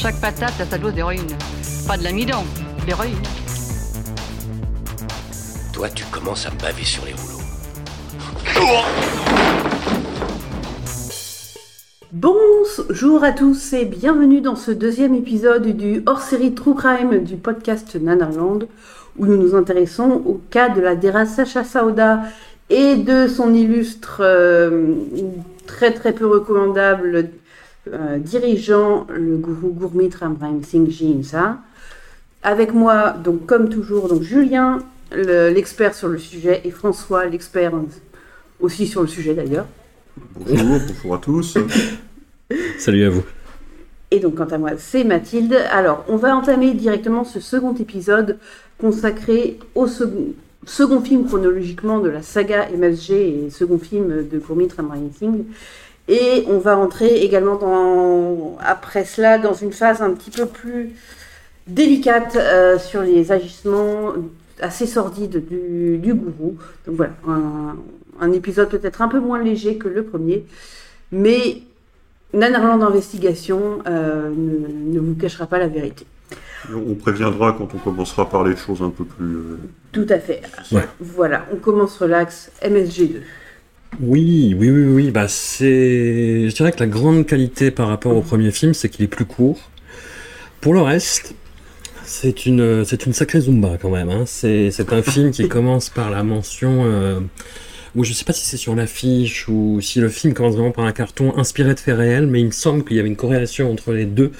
Chaque patate a sa dose d'héroïne. Pas de l'amidon, de l'héroïne. Toi, tu commences à me baver sur les rouleaux. Bonjour à tous et bienvenue dans ce deuxième épisode du hors-série True Crime du podcast Nanarland où nous nous intéressons au cas de la Dera Sacha Sauda et de son illustre euh, très très peu recommandable euh, dirigeant, le gourou Gourmit Ramram Singh Jinsa. Avec moi, donc comme toujours, donc Julien, le- l'expert sur le sujet, et François, l'expert aussi sur le sujet d'ailleurs. Bonjour, bonjour à tous. Salut à vous. Et donc, quant à moi, c'est Mathilde. Alors, on va entamer directement ce second épisode consacré au second, second film chronologiquement de la saga MSG et second film de Gurmeet Ramrani Singh. Et on va entrer également dans, après cela dans une phase un petit peu plus délicate euh, sur les agissements assez sordides du, du gourou. Donc voilà, un, un épisode peut-être un peu moins léger que le premier, mais Nanarland Investigation euh, ne, ne vous cachera pas la vérité. On préviendra quand on commencera à parler de choses un peu plus. euh, Tout à fait. Ouais. Voilà, on commence relax, MSG2. Oui, oui, oui, oui. Bah, c'est. Je dirais que la grande qualité par rapport au premier film, c'est qu'il est plus court. Pour le reste, c'est une, c'est une sacrée zumba quand même. hein. C'est, c'est un film qui commence par la mention. Euh, où je sais pas si c'est sur l'affiche ou si le film commence vraiment par un carton inspiré de faits réels, mais il me semble qu'il y avait une corrélation entre les deux.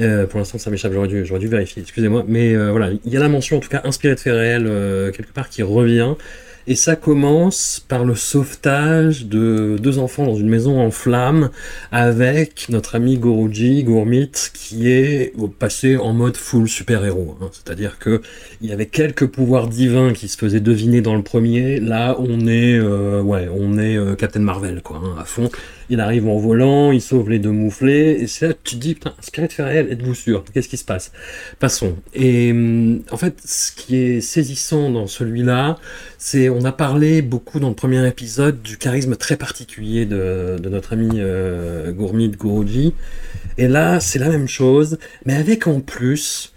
Euh, pour l'instant, ça m'échappe, j'aurais dû, j'aurais dû vérifier, excusez-moi. Mais euh, voilà, il y a la mention, en tout cas, inspirée de faits réels, euh, quelque part, qui revient. Et ça commence par le sauvetage de deux enfants dans une maison en flammes avec notre ami Goruji, Gourmit, qui est passé en mode full super-héros. hein. C'est-à-dire que il y avait quelques pouvoirs divins qui se faisaient deviner dans le premier. Là, on est, euh, on est euh, Captain Marvel, quoi, hein, à fond. Il arrive en volant, il sauve les deux mouflés, et c'est là que tu te dis, putain, faits réels, êtes-vous sûr? Qu'est-ce qui se passe? Passons. Et hum, en fait, ce qui est saisissant dans celui-là, c'est, on a parlé beaucoup dans le premier épisode du charisme très particulier de, de notre ami euh, Gourmit Guruji. Et là, c'est la même chose, mais avec en plus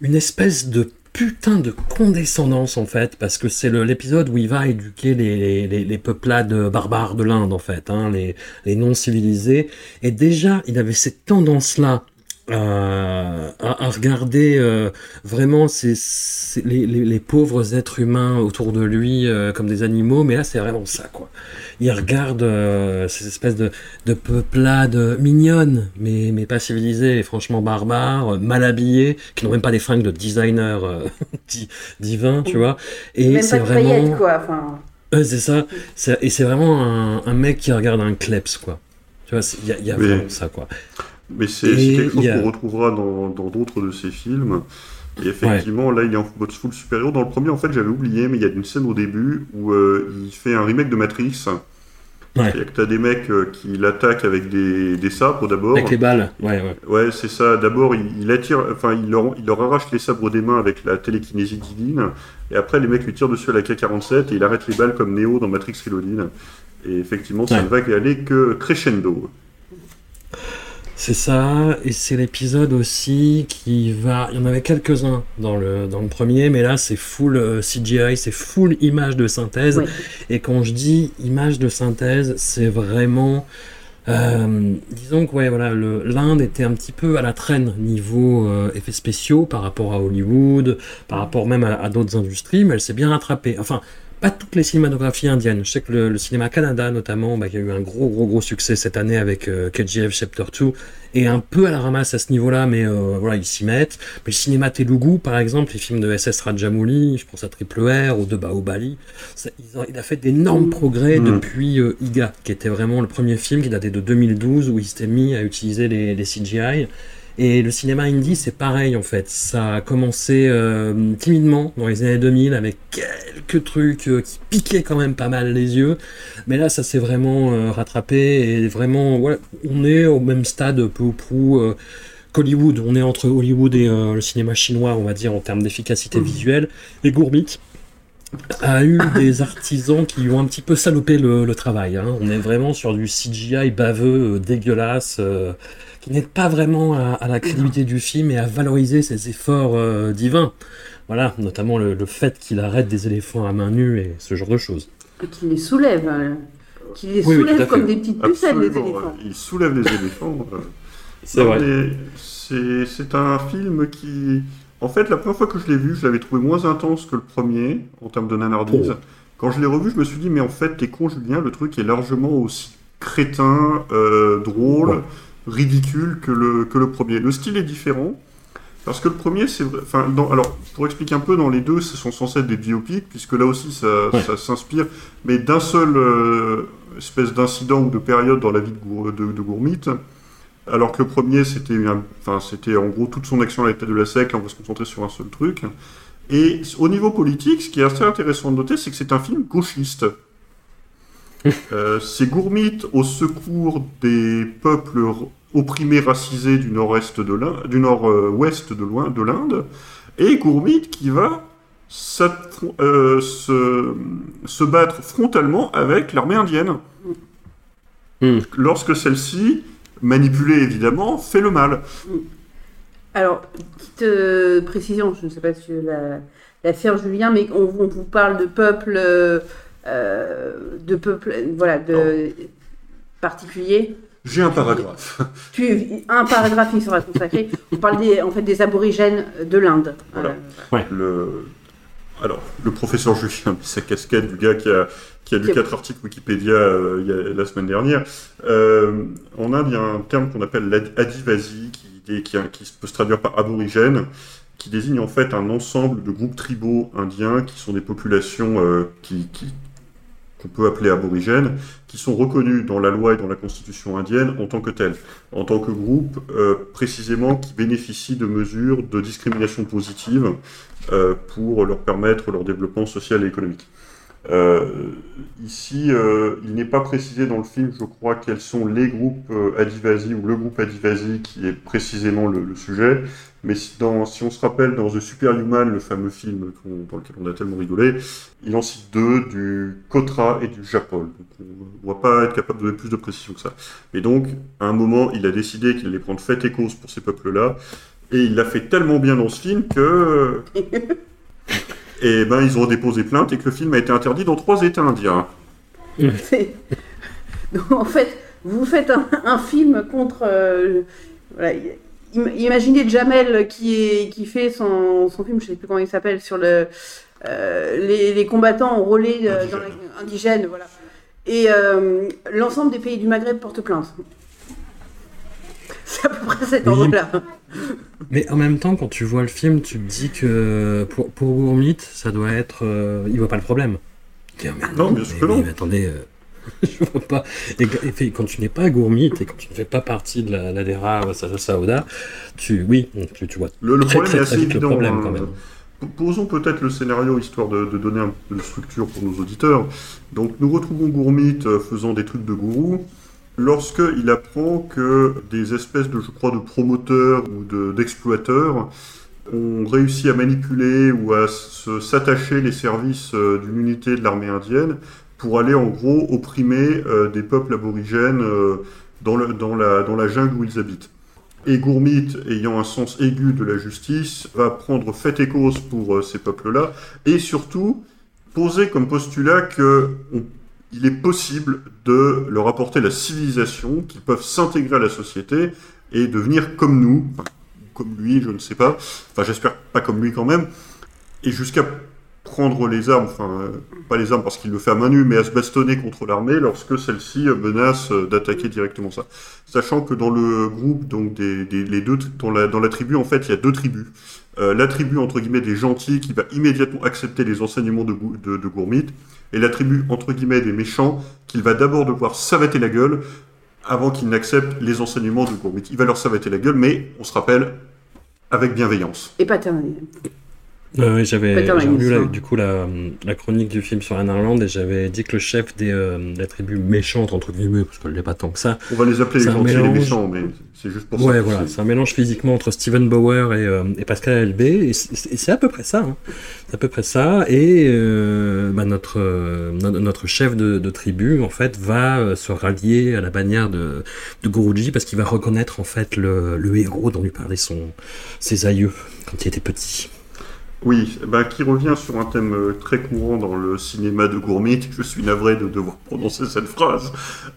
une espèce de putain de condescendance en fait, parce que c'est l'épisode où il va éduquer les, peuplades barbares de l'Inde en fait, hein, les, les non civilisés. Et déjà, il avait cette tendance-là à, à- à regarder euh, vraiment ces, ces- les, les- les pauvres êtres humains autour de lui euh, comme des animaux, mais là c'est vraiment ça quoi. Il regarde euh, ces espèces de, de peuplades mignonnes, mais, mais pas civilisées, et franchement barbares, euh, mal habillées, qui n'ont même pas des fringues de designer euh, di- divin, tu vois. Et Même c'est vraiment... quoi. Enfin, c'est ça. C'est- Et c'est vraiment un, un mec qui regarde un kleps, quoi. Tu vois, il y a, y vraiment ça, quoi. Mais c'est quelque chose a- qu'on retrouvera dans d'autres de ses films. Et effectivement, là, il est en mode full super-héros. Dans le premier, en fait, j'avais oublié, mais il y a une scène au début où euh, il fait un remake de Matrix. Ouais. C'est-à-dire que t'as des mecs euh, qui l'attaquent avec des, des sabres d'abord. Avec les balles, ouais, ouais. Ouais, c'est ça. D'abord, il, il attire, enfin, il leur, il leur arrache les sabres des mains avec la télékinésie divine. Et après, les mecs lui tirent dessus à la K-47 et il arrête les balles comme Neo dans Matrix Reloaded. Et effectivement, ça Ouais. ne va aller que crescendo. C'est ça, et c'est l'épisode aussi qui va. Il y en avait quelques-uns dans le, dans le premier, mais là c'est full euh, CGI, c'est full image de synthèse. Et quand je dis image de synthèse, c'est vraiment. euh, disons que ouais, voilà, l'Inde était un petit peu à la traîne niveau euh, effets spéciaux par rapport à Hollywood, par rapport même à, à d'autres industries, mais elle s'est bien rattrapée. Enfin, pas toutes les cinématographies indiennes. Je sais que le, le cinéma Canada, notamment, bah, qui a eu un gros, gros, gros succès cette année avec euh, KGF Chapter 2, est un peu à la ramasse à ce niveau-là, mais euh, voilà, ils s'y mettent. Mais le cinéma Telugu, par exemple, les films de SS Rajamouli, je pense à Triple R ou de Bahubali, ça- il a fait d'énormes progrès Mm. depuis euh, Iga, qui était vraiment le premier film qui datait de 2012, où il s'était mis à utiliser les, les CGI. Et le cinéma indie, c'est pareil en fait. Ça a commencé euh, timidement dans les années 2000 avec quelques trucs euh, qui piquaient quand même pas mal les yeux. Mais là, ça s'est vraiment euh, rattrapé et vraiment, on est au même stade peu ou prou qu'Hollywood. On est entre Hollywood et le cinéma chinois, on va dire, en termes d'efficacité visuelle. Et Gourmit a eu des artisans qui ont un petit peu salopé le, le travail. hein. On est vraiment sur du CGI baveux, euh, dégueulasse, euh, qui n'aide pas vraiment à, à la crédibilité du film et à valoriser ses efforts euh, divins. Voilà, notamment le, le fait qu'il arrête des éléphants à main nue et ce genre de choses. Et qu'il les soulève. hein. Qu'il les Oui, soulève comme fait. des petites pucelles, les éléphants. Il soulève les éléphants. euh. C'est vrai. c'est un film qui. En fait, la première fois que je l'ai vu, je l'avais trouvé moins intense que le premier, en termes de nanardise. Oh. Quand je l'ai revu, je me suis dit, mais en fait, t'es con, Julien, le truc est largement aussi crétin, euh, drôle, Ouais. ridicule que le, que le premier. Le style est différent. Parce que le premier, c'est vrai- enfin, dans, alors pour expliquer un peu, dans les deux, ce sont censés être des biopics, puisque là aussi, ça, Ouais. ça s'inspire, mais d'un seul euh, espèce d'incident ou de période dans la vie de, de, de Gourmit. Alors que le premier, c'était, enfin, en gros toute son action à l'état de la SEC, là, on va se concentrer sur un seul truc. Et au niveau politique, ce qui est assez intéressant de noter, c'est que c'est un film gauchiste. Euh, c'est Gourmit au secours des peuples opprimés, racisés du nord-est de l'Inde, du nord-ouest de l'Oin- de l'Inde, et Gourmit qui va euh, se, se battre frontalement avec l'armée indienne. Hmm. Lorsque celle-ci, manipulée évidemment, fait le mal. Alors, petite euh, précision, je ne sais pas si tu la, la faire, Julien, mais on, on vous parle de peuple, euh, de peuple, voilà, de particulier. J'ai un paragraphe. Tu, un paragraphe qui sera consacré. On parle des, en fait des aborigènes de l'Inde. Voilà. Euh, Le... Alors, le professeur Julien, sa casquette du gars qui a, qui a lu quatre articles Wikipédia euh, la semaine dernière. Euh, en Inde, il y a un terme qu'on appelle l'adivasi, qui, qui, qui peut se traduire par aborigène, qui désigne en fait un ensemble de groupes tribaux indiens qui sont des populations euh, qui, qu'on peut appeler aborigènes, qui sont reconnus dans la loi et dans la constitution indienne en tant que tels, en tant que groupe euh, précisément qui bénéficient de mesures de discrimination positive euh, pour leur permettre leur développement social et économique. Euh, ici, euh, il n'est pas précisé dans le film, je crois, quels sont les groupes euh, Adivasi ou le groupe Adivasi qui est précisément le, sujet. Mais si, on se rappelle dans The Superhuman, le fameux film dans lequel on a tellement rigolé, il en cite deux, du Kotra et du Japol. Donc on ne va pas être capable de donner plus de précision que ça. Et donc, à un moment, il a décidé qu'il allait prendre fait et cause pour ces peuples-là. Et il l'a fait tellement bien dans ce film que. et ben, ils ont déposé plainte et que le film a été interdit dans trois États indiens. Donc, en fait, vous faites un, un film contre. euh, voilà, im- imaginez Jamel qui, est, qui fait son, son film, je ne sais plus comment il s'appelle, sur le, euh, les, les combattants enrôlés euh, dans la- indigènes. Voilà. Et euh, l'ensemble des pays du Maghreb portent plainte. C'est à peu près cet Oui. ordre-là. Mais en même temps, quand tu vois le film, tu te dis que pour, pour Gourmit, ça doit être. euh, il voit pas le problème. Dit, Ah, mais Non, bien sûr mais que non. mais attendez, euh, je vois pas. Et, quand tu n'es pas Gourmit et quand tu ne fais pas partie de la, la DERA Saoda, tu, oui, tu, tu vois Le, le très, problème très, est très assez vite le évident. problème quand même. P- Posons peut-être le scénario histoire de, de donner un peu de structure pour nos auditeurs. Donc nous retrouvons Gourmit euh, faisant des trucs de gourou lorsqu'il apprend que des espèces de, je crois, de promoteurs ou de- d'exploiteurs ont réussi à manipuler ou à s'attacher les services euh, d'une unité de l'armée indienne pour aller en gros opprimer euh, des peuples aborigènes euh, dans, la, jungle où ils habitent. Et Gourmit, ayant un sens aigu de la justice, va prendre fait et cause pour ces peuples-là, et surtout poser comme postulat que il est possible de leur apporter la civilisation, qu'ils peuvent s'intégrer à la société et devenir comme nous, enfin, comme lui, je ne sais pas, enfin j'espère pas comme lui quand même, et jusqu'à prendre les armes, enfin euh, pas les armes parce qu'il le fait à main nue, mais à se bastonner contre l'armée lorsque celle-ci menace d'attaquer directement ça. Sachant que dans le groupe, donc des, les deux, dans la, tribu, en fait, il y a deux tribus. Euh, la tribu entre guillemets des gentils qui va immédiatement accepter les enseignements de, de, de Gourmit, et la tribu entre guillemets des méchants qu'il va d'abord devoir savater la gueule avant qu'ils n'acceptent les enseignements de Gourmit. Il va leur savater la gueule, mais on se rappelle, avec bienveillance. Et paternalisme. Euh, oui, j'avais lu la- du coup la, la chronique du film sur Anne Arland et j'avais dit que le chef des, euh, de la tribu méchante, entre guillemets, parce qu'elle n'est pas tant que ça, On va les appeler les gentils et les mélange. méchants, mais c'est juste pour Ouais, ça. voilà, C'est- un mélange physiquement entre Steven Bauer et, euh, et Pascal Elbé, et c'est à peu près ça. hein. C'est à peu près ça. Et euh, bah, notre, euh, no- notre chef de, de tribu, en fait, va se rallier à la bannière de, de Guruji parce qu'il va reconnaître, en fait, le, le héros dont lui parlait son, ses aïeux quand il était petit. Oui, ben, qui revient sur un thème euh, très courant dans le cinéma de Gourmit, je suis navré de devoir prononcer cette phrase,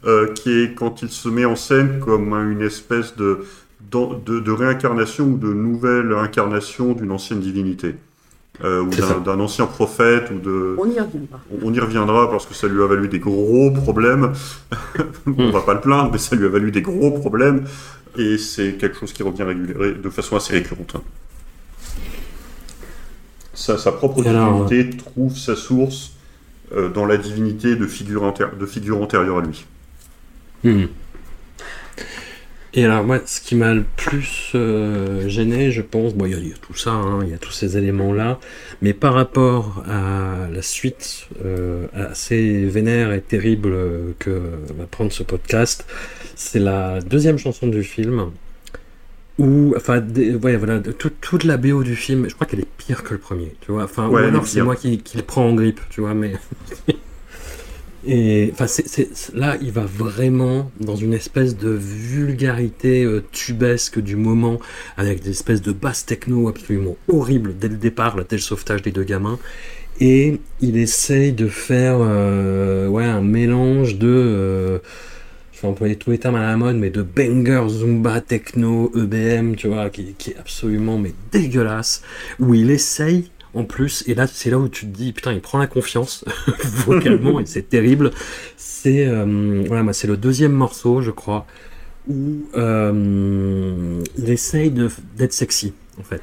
euh, qui est quand il se met en scène comme une espèce de, de, de réincarnation ou de nouvelle incarnation d'une ancienne divinité, euh, ou d'un, ancien prophète, ou de... On y reviendra. On y reviendra parce que ça lui a valu des gros problèmes. On va pas le plaindre, mais ça lui a valu des gros problèmes. Et c'est quelque chose qui revient régulier- de façon assez récurrente. Sa, sa propre alors, divinité trouve sa source euh, dans la divinité de figure, antér- de figure antérieure à lui. Hmm. Et alors moi, ce qui m'a le plus euh, gêné, je pense, bon, il y, a- il y a tout ça, hein, il y a tous ces éléments-là, mais par rapport à la suite euh, assez vénère et terrible que va prendre ce podcast, c'est la deuxième chanson du film, où, enfin, des- ouais, voilà, tout- toute la BO du film, je crois qu'elle est pire que le premier, tu vois, enfin, Ouais, ou alors c'est moi qui, qui le prends en grippe, tu vois, mais... Et enfin, c'est- là, il va vraiment dans une espèce de vulgarité euh, tubesque du moment, avec des espèces de basses techno absolument horribles dès le départ, là, dès le sauvetage des deux gamins. Et il essaye de faire euh, ouais, un mélange de. euh, je employer tous les termes à la mode, mais de banger, zumba, techno, EBM, tu vois, qui, est absolument mais dégueulasse, où il essaye en plus, et là c'est là où tu te dis, putain, il prend la confiance vocalement, et c'est terrible. C'est euh, voilà, c'est le deuxième morceau, je crois, où euh, il essaye d'être sexy, en fait.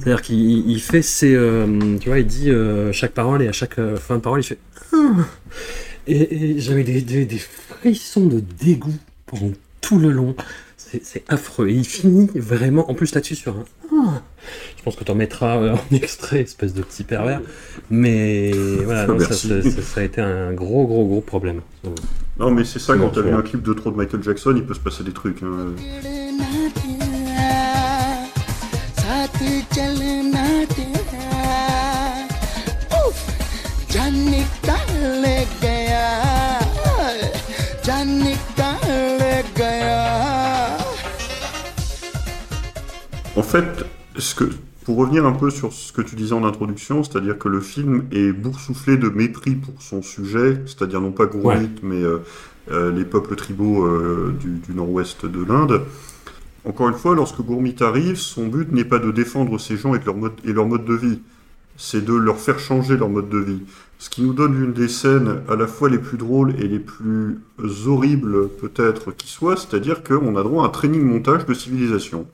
C'est-à-dire qu'il il fait ses. euh, tu vois, il dit euh, chaque parole, et à chaque fin de parole, il fait. Et, et j'avais des, des- des frissons de dégoût pendant tout le long. C'est affreux. Et il finit vraiment, en plus là-dessus, sur un. Ah Je pense que tu en mettras euh, en extrait, espèce de petit pervers. Mais voilà, non, ça, ça- ça- ça a été un gros, gros, gros problème. Non, mais c'est ça, quand t'as vu un clip de trop de Michael Jackson, il peut se passer des trucs. hein. Fait, ce que, pour revenir un peu sur ce que tu disais en introduction, c'est-à-dire que le film est boursouflé de mépris pour son sujet, c'est-à-dire non pas Gurmit, Ouais. mais euh, euh, les peuples tribaux euh, du, du nord-ouest de l'Inde. Encore une fois, lorsque Gourmit arrive, son but n'est pas de défendre ces gens et, leur mode, et leur mode de vie, c'est de leur faire changer leur mode de vie. Ce qui nous donne l'une des scènes à la fois les plus drôles et les plus horribles peut-être qui soient, c'est-à-dire qu'on a droit à un training montage de civilisation.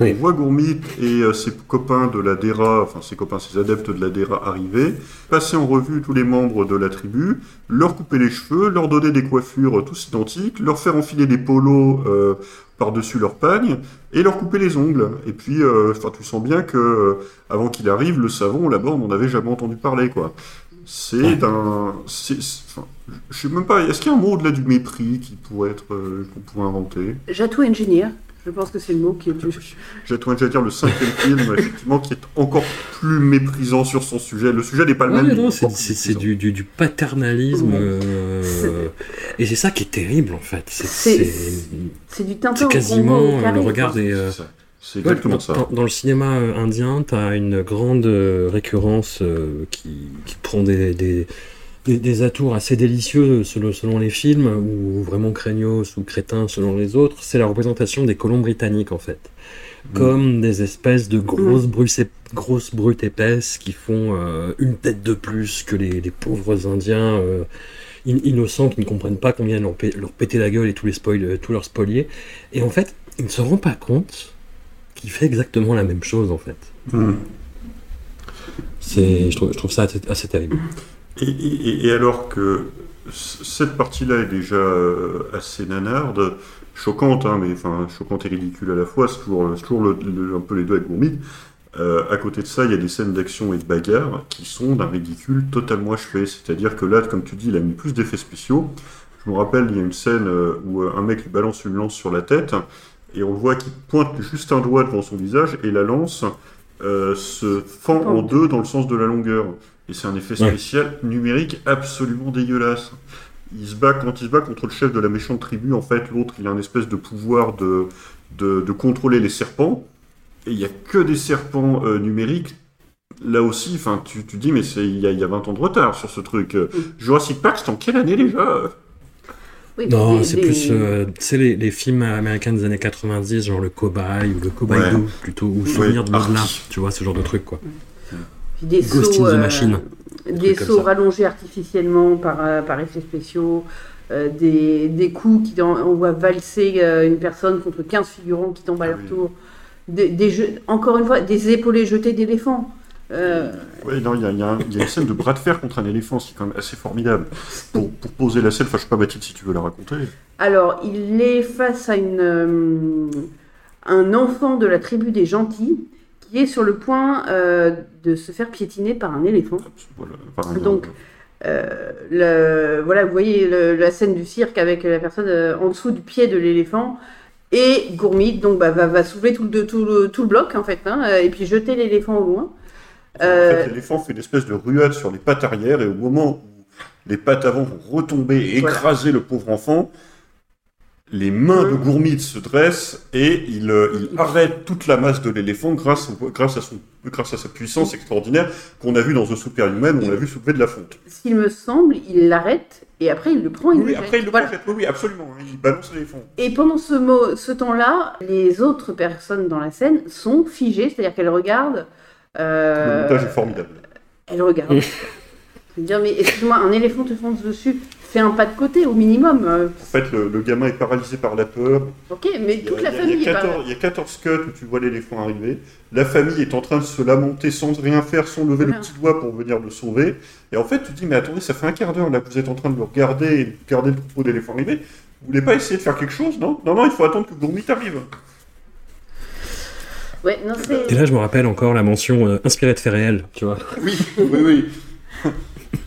Oui. On voit Gourmit et euh, ses copains de la DERA, enfin ses copains, ses adeptes de la DERA arriver, passer en revue tous les membres de la tribu, leur couper les cheveux, leur donner des coiffures tous identiques, leur faire enfiler des polos euh, par-dessus leur pagne et leur couper les ongles. Et puis, euh, enfin, tu sens bien que euh, avant qu'il arrive, le savon là-bas, on n'en avait jamais entendu parler, quoi. C'est enfin, je sais même pas. Est-ce qu'il y a un mot au-delà du mépris qui pourrait être, euh, qu'on pourrait inventer? Jatou Engineer, je pense que c'est le mot qui est le plus. J'ai trouvé déjà dire le cinquième film, effectivement, qui est encore plus méprisant sur son sujet. Le sujet n'est pas le Ouais, même. c'est, du, du, du paternalisme. Euh, et c'est ça qui est terrible, en fait. C'est, C'est- c'est- C'est du Tintin c'est au quasiment Congo au euh, le regard des. euh, C'est Ouais, exactement dans, ça. dans- le cinéma euh, indien, tu as une grande euh, récurrence euh, qui, qui prend des, des, des, des atours assez délicieux selon, selon les films, ou vraiment craignos ou crétins selon les autres. C'est la représentation des colons britanniques, en fait. Comme des espèces de grosses, brutes, ép- grosses brutes épaisses qui font euh, une tête de plus que les, les pauvres Indiens euh, in- innocents qui ne comprennent pas qu'on vient leur, leur péter la gueule et tous, les spoil, euh, tous leurs spoliés. Et en fait, ils ne se rendent pas compte qu'il fait exactement la même chose en fait. C'est, je, trouve, je trouve ça assez, assez terrible. Et, et- et alors que cette partie-là est déjà euh, assez nanarde, choquante, hein, mais enfin choquante et ridicule à la fois. C'est toujours, c'est toujours le- le- un peu les deux avec Gourmide. Euh, à côté de ça, il y a des scènes d'action et de bagarre qui sont d'un ridicule totalement achevé. C'est-à-dire que là, comme tu dis, il a mis plus d'effets spéciaux. Je me rappelle, il y a une scène euh, où un mec lui balance une lance sur la tête et on voit qu'il pointe juste un doigt devant son visage et la lance euh, se fend en deux dans le sens de la longueur. Et c'est un effet Ouais. spécial numérique absolument dégueulasse. Il se bat, quand il se bat contre le chef de la méchante tribu, en fait, l'autre, il a un espèce de pouvoir de, de, de contrôler les serpents. Et il n'y a que des serpents euh, numériques. Là aussi, enfin, tu, tu dis, mais c'est- il y, a, il y a 20 ans de retard sur ce truc. Euh, Jurassic Park, c'est en quelle année déjà? Oui, Non, c'est des- plus, euh, tu sais, les, les films américains des années 90, genre le cobaye ou le cobaye Ouais. 2, plutôt, ou Souvenir de Ouais. l'au-delà, Arty. tu vois, ce genre de truc, quoi. Des Ghost sauts, in the euh, Machine. des sauts rallongés artificiellement par, euh, par effets spéciaux, euh, des, des coups qui on voit valser euh, une personne contre 15 figurants qui tombent à leur Ah oui. tour, des, des jeux- encore une fois, des épaulés jetés d'éléphants. Euh, Oui, non, il y a, il y a y une scène de bras de fer contre un éléphant, c'est quand même assez formidable. Pour, pour poser la scène, enfin, je sais pas, Mathilde, si tu veux la raconter. alors, il est face à une, euh, un enfant de la tribu des gentils qui est sur le point euh, de se faire piétiner par un éléphant. Voilà, Donc, Euh, le, voilà, vous voyez le- la scène du cirque avec la personne euh, en dessous du pied de l'éléphant et Gourmide donc bah, va, va soulever tout le, tout, le, tout le bloc en fait hein, et puis jeter l'éléphant au loin. En fait, l'éléphant fait une espèce de ruade sur les pattes arrière et au moment où les pattes avant vont retomber et écraser le pauvre enfant, les mains de. Gourmide se dressent et il, euh, il arrête toute la masse de l'éléphant grâce, à son, grâce à sa puissance extraordinaire qu'on a vu dans The Superhuman, où on l'a vu soulever de la fonte. S'il me semble, il l'arrête et après il le prend. Il Oui, le jette. après il le Voilà. Oui, oui, absolument. hein, Il balance l'éléphant. Et pendant ce, temps-là, les autres personnes dans la scène sont figées, c'est-à-dire qu'elles regardent. euh, Le montage est formidable. elles regardent. Je veux dire, mais excuse-moi, un éléphant te fonce dessus, fais un pas de côté au minimum. euh, En fait, le, le gamin est paralysé par la peur. ok, mais Il y a- toute la famille il y a est pas- 14, il y a 14 cuts où tu vois l'éléphant arriver. La famille est en train de se lamenter sans rien faire, sans lever le Voilà. petit doigt pour venir le sauver. Et en fait, tu te dis, mais attendez, ça fait un quart d'heure là que vous êtes en train de le regarder et de regarder le troupeau d'éléphants arriver. Vous voulez pas essayer de faire quelque chose, non? Non, non, il faut attendre que Gourmit arrive. Ouais, non, c'est. Et là, je me rappelle encore la mention euh, inspirée de faits réels, tu vois. Oui, oui, oui.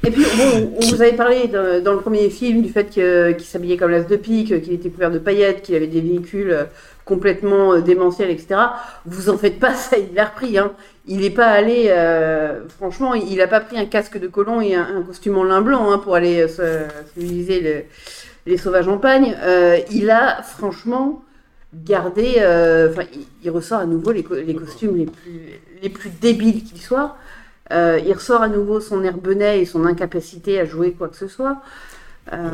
Et puis, bon, on vous avait parlé dans, dans le premier film du fait qu'il s'habillait comme l'as de pique, qu'il était couvert de paillettes, qu'il avait des véhicules euh, complètement euh, démentiels, etc. Vous en faites pas, ça, il l'a repris. Hein. Il n'est pas allé, euh, franchement, il n'a pas pris un casque de colon et un, un costume en lin blanc hein, pour aller se, se viser le- les sauvages en pagne. Euh, il a, franchement, gardé. euh, Enfin, il, il ressort à nouveau les, co- les costumes les plus, les plus débiles qu'ils soient. Euh, il ressort à nouveau son air benet et son incapacité à jouer quoi que ce soit. Euh,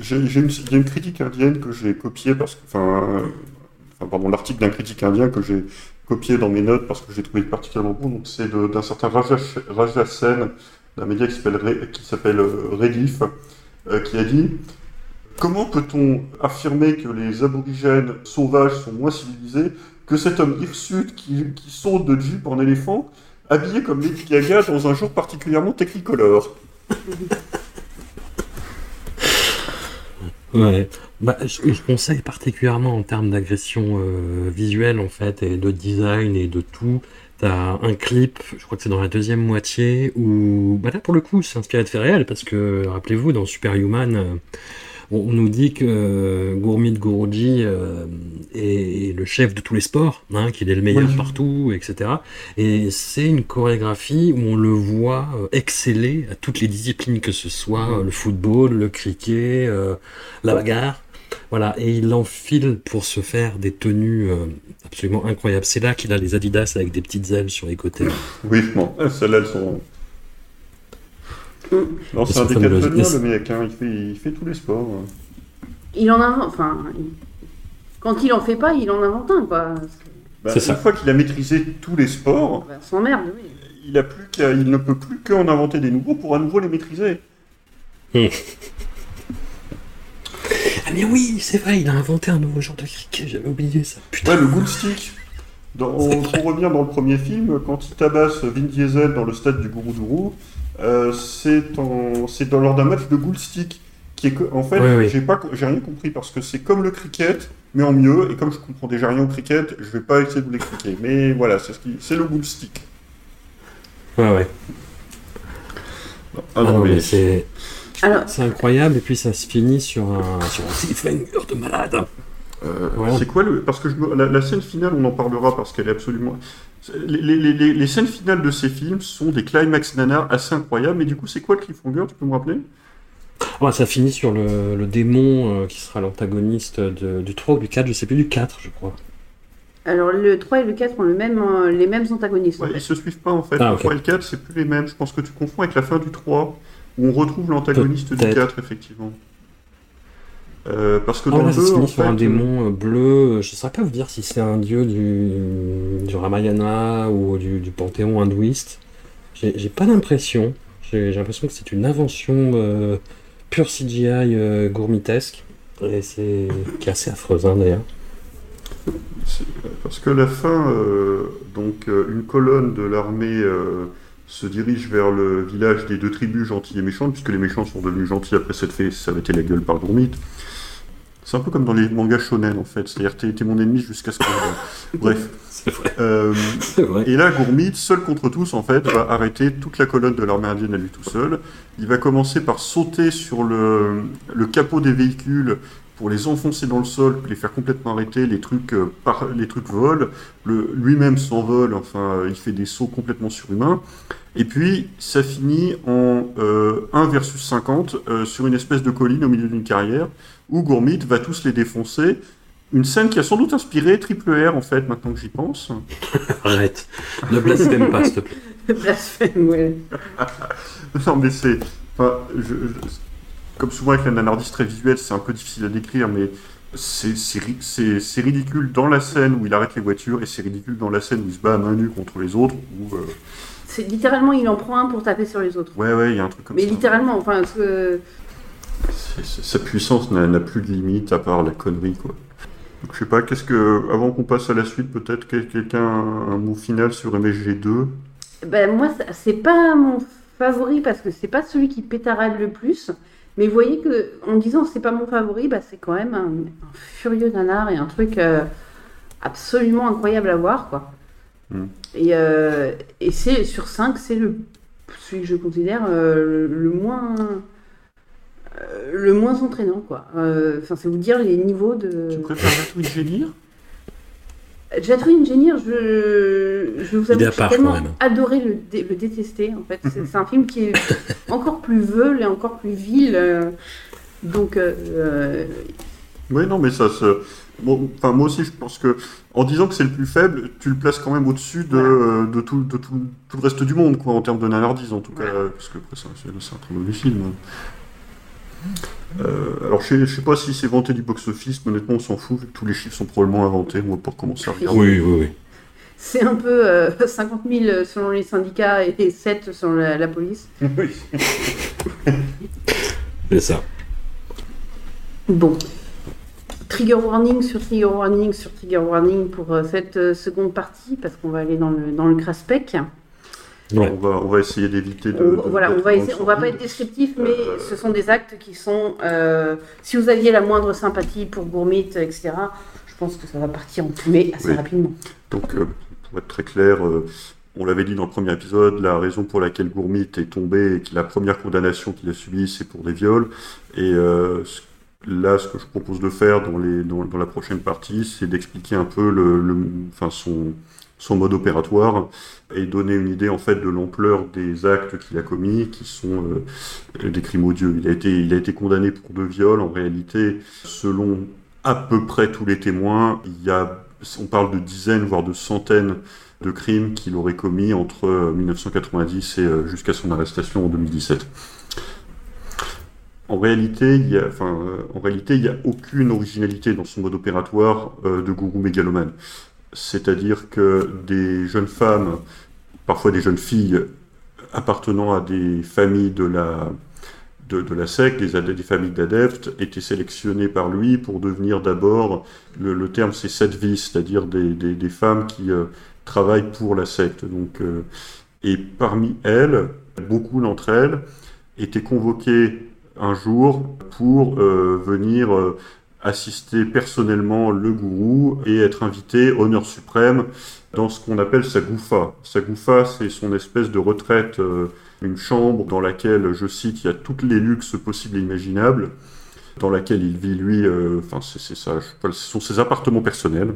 J'ai une, une critique indienne que j'ai copiée parce que. Enfin, pardon, l'article d'un critique indien que j'ai copié dans mes notes parce que j'ai trouvé particulièrement bon. C'est d'un certain Raja, Raja Sen, d'un média qui s'appelle Ré- qui s'appelle euh, Redif, euh, qui a dit Comment peut-on affirmer que les aborigènes sauvages sont moins civilisés que cet homme hirsute qui, qui saute de jeep en éléphant, habillé comme Lady Gaga dans un jour particulièrement technicolore Ouais. Bah, je, je conseille particulièrement en termes d'agression euh, visuelle en fait et de design et de tout. T'as un clip, je crois que c'est dans la deuxième moitié, où bah là pour le coup c'est inspiré de faits réels parce que rappelez-vous dans Superhuman, euh, on, on nous dit que euh, Gourmit Guruji euh, est, le chef de tous les sports, hein, qu'il est le meilleur Oui. partout, etc. Et c'est une chorégraphie où on le voit euh, exceller à toutes les disciplines que ce soit, le football, le cricket, euh, la bagarre. Voilà, et il enfile pour se faire des tenues euh, absolument incroyables. C'est là qu'il a les Adidas avec des petites ailes sur les côtés. Oui, bon, celles-là, elles sont. Non, c'est un décathlonien, le mec, hein, il, fait, il fait tous les sports. hein. il en a, enfin, il- quand il en fait pas, il en invente un quoi. Bah, C'est une ça. fois qu'il a maîtrisé tous les sports, Bah, s'emmerde, oui. il, a plus qu'à- il ne peut plus qu'en inventer des nouveaux pour à nouveau les maîtriser. Ah mais oui, c'est vrai, il a inventé un nouveau genre de cricket, j'avais oublié ça. Putain. Ouais, le Ghoul Stick. Dans, pour revenir dans le premier film, quand il tabasse Vin Diesel dans le stade du Gouroudourou, euh, c'est en- lors d'un match de Ghoul Stick. qui est que, en fait, Oui, oui. j'ai pas, j'ai rien compris parce que c'est comme le cricket, mais en mieux. Et comme je comprends déjà rien au cricket, je vais pas essayer de vous l'expliquer. Mais voilà, c'est ce qui, c'est le bull stick. Ouais, ouais. Ah Ah non, non, mais mais c'est Alors, c'est incroyable, et puis ça se finit sur un, sur un cliffhanger de malade. Euh. C'est quoi le. Parce que je la, la scène finale, on en parlera parce qu'elle est absolument. Les, les- les- les scènes finales de ces films sont des climax nanars assez incroyables, mais du coup, c'est quoi le cliffhanger Tu peux me rappeler? Ouais, ça finit sur le, le démon euh, qui sera l'antagoniste du 3 ou du 4, je sais plus, du 4, je crois. alors le 3 et le 4 ont le même, euh, les mêmes antagonistes. en Ouais, fait. Ils se suivent pas en fait. Ah, le ok. 3 et le 4, c'est plus les mêmes. Je pense que tu confonds avec la fin du 3, où on retrouve l'antagoniste du Peut-être. 4, effectivement. Euh, parce que Ah dans ouais, le ça 2, se en sur fait, un démon euh, bleu, je ne saurais pas vous dire si c'est un dieu du, du Ramayana ou du, du panthéon hindouiste. J'ai pas l'impression. J'ai l'impression que c'est une invention euh, pure CGI euh, gourmitesque. Et c'est qui est assez affreuse hein, d'ailleurs. Parce que la fin, euh, donc euh, une colonne de l'armée euh, se dirige vers le village des deux tribus gentilles et méchantes, puisque les méchants sont devenus gentils après cette fait s'arrêter la gueule par Gourmit. C'est un peu comme dans les mangas shonen en fait, c'est-à-dire t'es t'es mon ennemi jusqu'à ce que Bref. C'est vrai. Euh, C'est vrai. et là, Gourmit, seul contre tous, en fait, va arrêter toute la colonne de l'armée indienne à lui tout seul. Il va commencer par sauter sur le, le capot des véhicules pour les enfoncer dans le sol, les faire complètement arrêter. Les trucs, euh, par, les trucs volent. Le- Lui-même s'envole, enfin, il fait des sauts complètement surhumains. Et puis, ça finit en euh, 1 versus 50 euh, sur une espèce de colline au milieu d'une carrière où Gourmit va tous les défoncer. Une scène qui a sans doute inspiré Triple R, en fait, maintenant que j'y pense. Arrête. Ne blasphème pas, s'il te plaît. Blasphème, ouais. Non, mais c'est. Enfin, je- je- comme souvent avec la nanardise très visuelle, c'est un peu difficile à décrire, mais c'est c'est ri- c'est- c'est ridicule dans la scène où il arrête les voitures et c'est ridicule dans la scène où il se bat à main nue contre les autres. Où, euh, C'est littéralement, il en prend un pour taper sur les autres. ouais, ouais, il y a un truc comme Mais ça. littéralement, enfin, parce que- C'est- c'est- sa puissance n'a plus de limite à part la connerie, quoi. Donc, je sais pas, qu'est-ce que. Avant qu'on passe à la suite, peut-être quel- quelqu'un a un mot final sur MSG2 Ben, moi, c'est pas mon favori parce que c'est pas celui qui pétarade le plus. Mais vous voyez que en disant c'est pas mon favori, bah, c'est quand même un, un furieux nanar et un truc euh, absolument incroyable à voir. Quoi. Mm. Et, euh, et c'est sur 5, c'est le, celui que je considère euh, le, le moins. Euh, le moins entraînant, quoi. Euh, Enfin, c'est vous dire les niveaux de. Tu préfères Jatouille Génir Jatouille Engineer, je, je vous avoue que j'ai tellement même. adoré le, dé- le détester. En fait, c'est un film qui est encore plus veule et encore plus vil. euh, donc, Oui, non, mais ça se. Bon, moi aussi, je pense que en disant que c'est le plus faible, tu le places quand même au-dessus de, de, tout, de tout, tout le reste du monde, quoi, en termes de nanardise, en tout cas, parce que après, c'est c'est un très mauvais film. Euh, alors, je sais, je sais pas si c'est vanté du box-office, mais honnêtement, on s'en fout, vu que tous les chiffres sont probablement inventés, on va pas commencer à regarder. Oui, oui, oui. c'est un peu euh, 50 000 selon les syndicats et 7 selon la, la police. Oui. C'est ça. Bon. Trigger warning sur trigger warning sur trigger warning pour euh, cette euh, seconde partie parce qu'on va aller dans le, dans le craspec. Ouais. On, va, on va essayer d'éviter de, voilà, on va, essayer- on va pas être descriptif, mais Euh, ce sont des actes qui sont. euh, si vous aviez la moindre sympathie pour Gourmet, etc., je pense que ça va partir en fumée assez Oui. rapidement. Donc, euh, pour être très clair, euh, on l'avait dit dans le premier épisode, la raison pour laquelle Gourmit est tombé et que la première condamnation qu'il a subie, c'est pour des viols. Et euh, ce- là, ce que je propose de faire dans, les, dans, dans la prochaine partie, c'est d'expliquer un peu le, le- enfin, son, son mode opératoire et donner une idée en fait de l'ampleur des actes qu'il a commis, qui sont euh, des crimes odieux. Il a été, il a été condamné pour deux viols. En réalité, selon à peu près tous les témoins, il y a, on parle de dizaines, voire de centaines de crimes qu'il aurait commis entre euh, 1990 et euh, jusqu'à son arrestation en 2017. En réalité, il y a, enfin, euh, n'y a aucune originalité dans son mode opératoire euh, de gourou mégalomane. C'est-à-dire que des jeunes femmes, parfois des jeunes filles appartenant à des familles de la, de, la secte, des, familles d'adeptes, étaient sélectionnées par lui pour devenir d'abord, le, terme c'est sept vies, c'est-à-dire des, femmes qui euh, travaillent pour la secte. Donc, euh, et parmi elles, beaucoup d'entre elles étaient convoquées un jour pour euh, venir assister personnellement le gourou et être invité, honneur suprême, dans ce qu'on appelle sa goufa. Sa goufa, c'est son espèce de retraite, euh, une chambre dans laquelle, je cite, il y a tous les luxes possibles et imaginables, dans laquelle il vit lui, euh, enfin c'est ça, ce sont ses appartements personnels.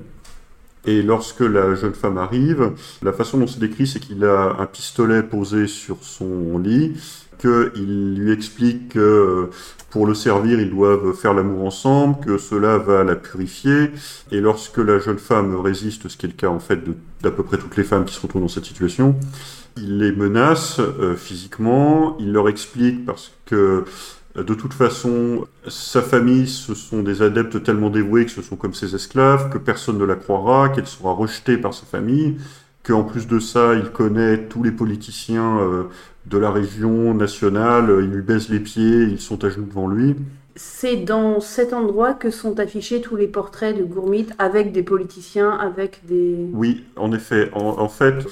Et lorsque la jeune femme arrive, la façon dont c'est décrit, c'est qu'il a un pistolet posé sur son lit, qu'il lui explique que pour le servir, ils doivent faire l'amour ensemble, que cela va la purifier. Et lorsque la jeune femme résiste, ce qui est le cas en fait d'à peu près toutes les femmes qui se retrouvent dans cette situation, il les menace euh, physiquement, il leur explique parce que euh, de toute façon, sa famille, ce sont des adeptes tellement dévoués que ce sont comme ses esclaves, que personne ne la croira, qu'elle sera rejetée par sa famille, qu'en plus de ça, il connaît tous les politiciens euh, de la région nationale, euh, il lui baise les pieds, ils sont à genoux devant lui. C'est dans cet endroit que sont affichés tous les portraits de Gourmit avec des politiciens, avec des... Oui, en effet. En, en fait,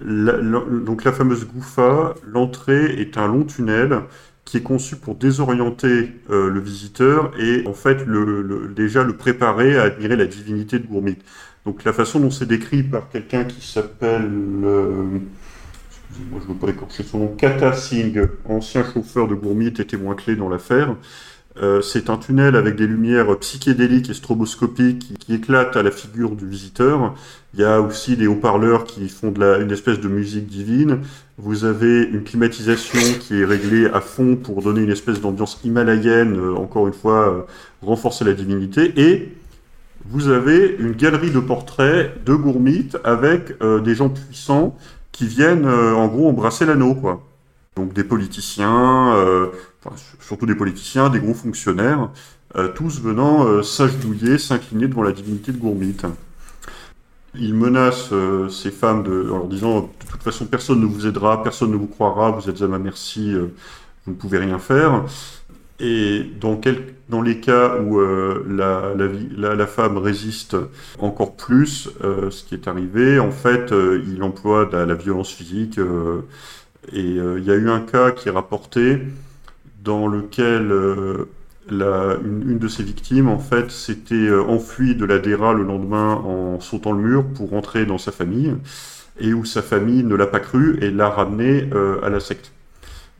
la, la- donc la fameuse Goufa, l'entrée est un long tunnel qui est conçu pour désorienter euh, le visiteur et en fait le, le- déjà le préparer à admirer la divinité de Gourmit. Donc la façon dont c'est décrit par quelqu'un qui s'appelle, euh, excusez-moi je ne veux pas écorcher son nom, Kata Singh, ancien chauffeur de Gourmit et témoin clé dans l'affaire, euh, c'est un tunnel avec des lumières psychédéliques et stroboscopiques qui, éclatent à la figure du visiteur. Il y a aussi des haut-parleurs qui font une espèce de musique divine. Vous avez une climatisation qui est réglée à fond pour donner une espèce d'ambiance himalayenne, euh, encore une fois, renforcer la divinité. Et vous avez une galerie de portraits de gourmites avec euh, des gens puissants qui viennent, euh, en gros, embrasser l'anneau, quoi. Donc des politiciens, euh, surtout des politiciens, des gros fonctionnaires, tous venant s'agenouiller, s'incliner devant la divinité de Gourmite. Il menace ces femmes en leur disant de toute façon personne ne vous aidera, personne ne vous croira, vous êtes à ma merci, vous ne pouvez rien faire. Et dans, les cas où euh, la, la, la, femme résiste encore plus, euh, ce qui est arrivé, en fait, euh, il emploie de la, violence physique. et il y a eu un cas qui est rapporté dans lequel une, une de ses victimes, en fait, s'était enfuie de la DERA le lendemain en sautant le mur pour rentrer dans sa famille, et où sa famille ne l'a pas cru et l'a ramenée à la secte.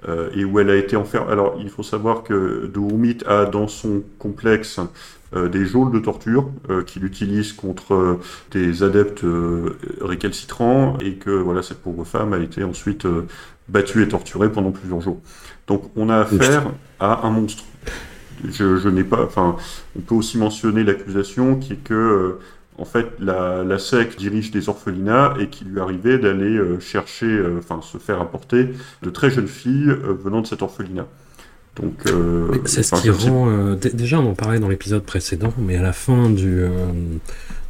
Euh, et où elle a été enfermée. Alors, il faut savoir que Dourmit a dans son complexe euh, des geôles de torture euh, qu'il utilise contre euh, des adeptes euh, récalcitrants et que voilà cette pauvre femme a été ensuite euh, battue et torturée pendant plusieurs jours. Donc on a affaire à un monstre. Je, je n'ai pas, enfin, on peut aussi mentionner l'accusation qui est que euh, en fait la, la secte dirige des orphelinats et qu'il lui arrivait d'aller euh, chercher, euh, enfin se faire apporter de très jeunes filles euh, venant de cet orphelinat. Donc euh, C'est ce qui rend. euh, dé- déjà, on en parlait dans l'épisode précédent, mais à la fin du. euh,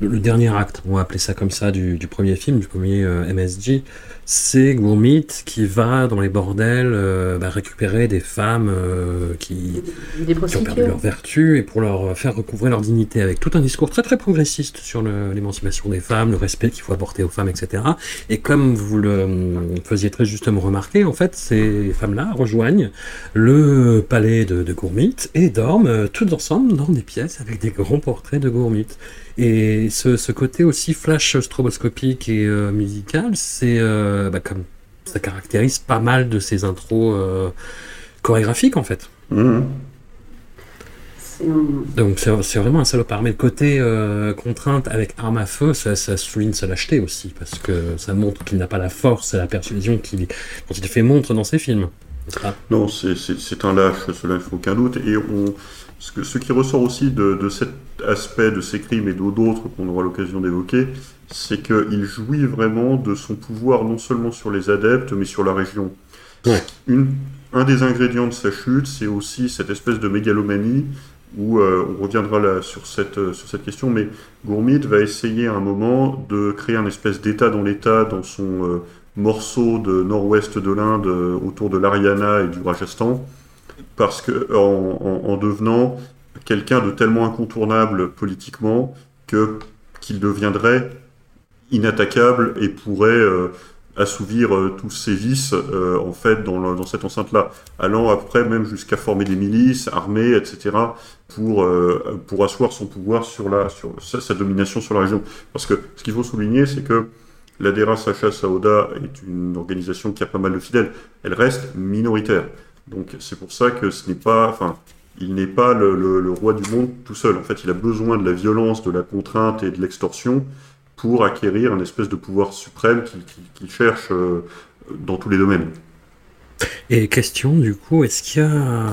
le, dernier acte, on va appeler ça comme ça, du, du premier film, du premier euh, MSG, c'est Gourmit qui va dans les bordels euh, bah, récupérer des femmes euh, qui, ont perdu leur vertu et pour leur faire recouvrer leur dignité avec tout un discours très très progressiste sur l'émancipation des femmes, le respect qu'il faut apporter aux femmes, etc. Et comme vous le euh, faisiez très justement remarquer, en fait, ces femmes-là rejoignent le palais de, de Gourmit et dorment euh, toutes ensemble dans des pièces avec des grands portraits de Gourmit. Et ce, ce côté aussi flash stroboscopique et euh, musical, c'est euh, bah, comme ça caractérise pas mal de ces intros euh, chorégraphiques en fait. Un- Donc c'est vraiment un salopard. Mais le côté euh, contrainte avec arme à feu, ça, ça souligne sa lâcheté aussi, parce que ça montre qu'il n'a pas la force et la persuasion qu'il dont il fait montre dans ses films. Ah. Non, c'est- un lâche, cela ne fait aucun doute. Et on, ce, que- ce qui ressort aussi de, de cet aspect de ces crimes et d'autres qu'on aura l'occasion d'évoquer, c'est qu'il jouit vraiment de son pouvoir non seulement sur les adeptes, mais sur la région. Ouais. Une- un des ingrédients de sa chute, c'est aussi cette espèce de mégalomanie où euh, on reviendra là sur cette, euh, sur cette question, mais Gourmit va essayer à un moment de créer un espèce d'état dans l'état dans son euh, morceau de nord-ouest de l'Inde autour de l'Ariana et du Rajasthan, parce que en, en- en devenant quelqu'un de tellement incontournable politiquement que qu'il deviendrait inattaquable et pourrait euh, assouvir euh, tous ses vices euh, en fait dans, dans cette enceinte-là, allant après même jusqu'à former des milices armées, etc. pour pour asseoir son pouvoir sur la sur sa, sa domination sur la région. Parce que ce qu'il faut souligner, c'est que la Dera Sacha Saoda est une organisation qui a pas mal de fidèles. Elle reste minoritaire. Donc c'est pour ça que ce n'est pas, enfin, il n'est pas le, roi du monde tout seul. En fait, il a besoin de la violence, de la contrainte et de l'extorsion pour acquérir une espèce de pouvoir suprême qu'il cherche euh, dans tous les domaines. Et question, du coup, est-ce qu'il y a,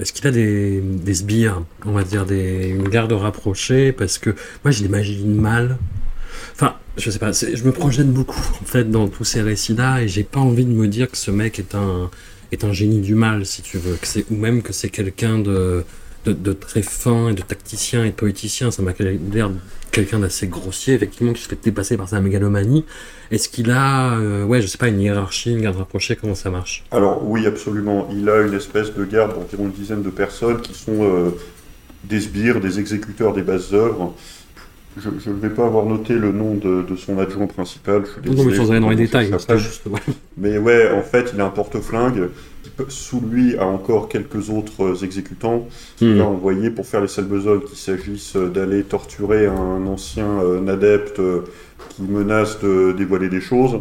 est-ce qu'il a des, sbires, on va dire, des, une garde rapprochée? Parce que moi, je l'imagine mal. Enfin, je sais pas, je me projette beaucoup, en fait, dans tous ces récits-là, et j'ai pas envie de me dire que ce mec est un, est un génie du mal, si tu veux, ou même que c'est quelqu'un de, de, très fin, et de tacticien et de politicien. Ça m'a l'air quelqu'un d'assez grossier, effectivement, qui se fait dépasser par sa mégalomanie. Est-ce qu'il a, euh, ouais, je sais pas, une hiérarchie, une garde rapprochée, comment ça marche? Alors oui, absolument. Il a une espèce de garde d'environ une dizaine de personnes qui sont euh, des sbires, des exécuteurs des bases œuvres. Je ne vais pas avoir noté le nom de, de son adjoint principal. Je suis Non, mais sans aller dans les détails, juste. Mais ouais, en fait, il a un porte-flingue. Sous lui a encore quelques autres euh, exécutants qu'il Hmm. va envoyer pour faire les sales besognes, qu'il s'agisse euh, d'aller torturer un ancien euh, adepte qui menace de dévoiler des choses,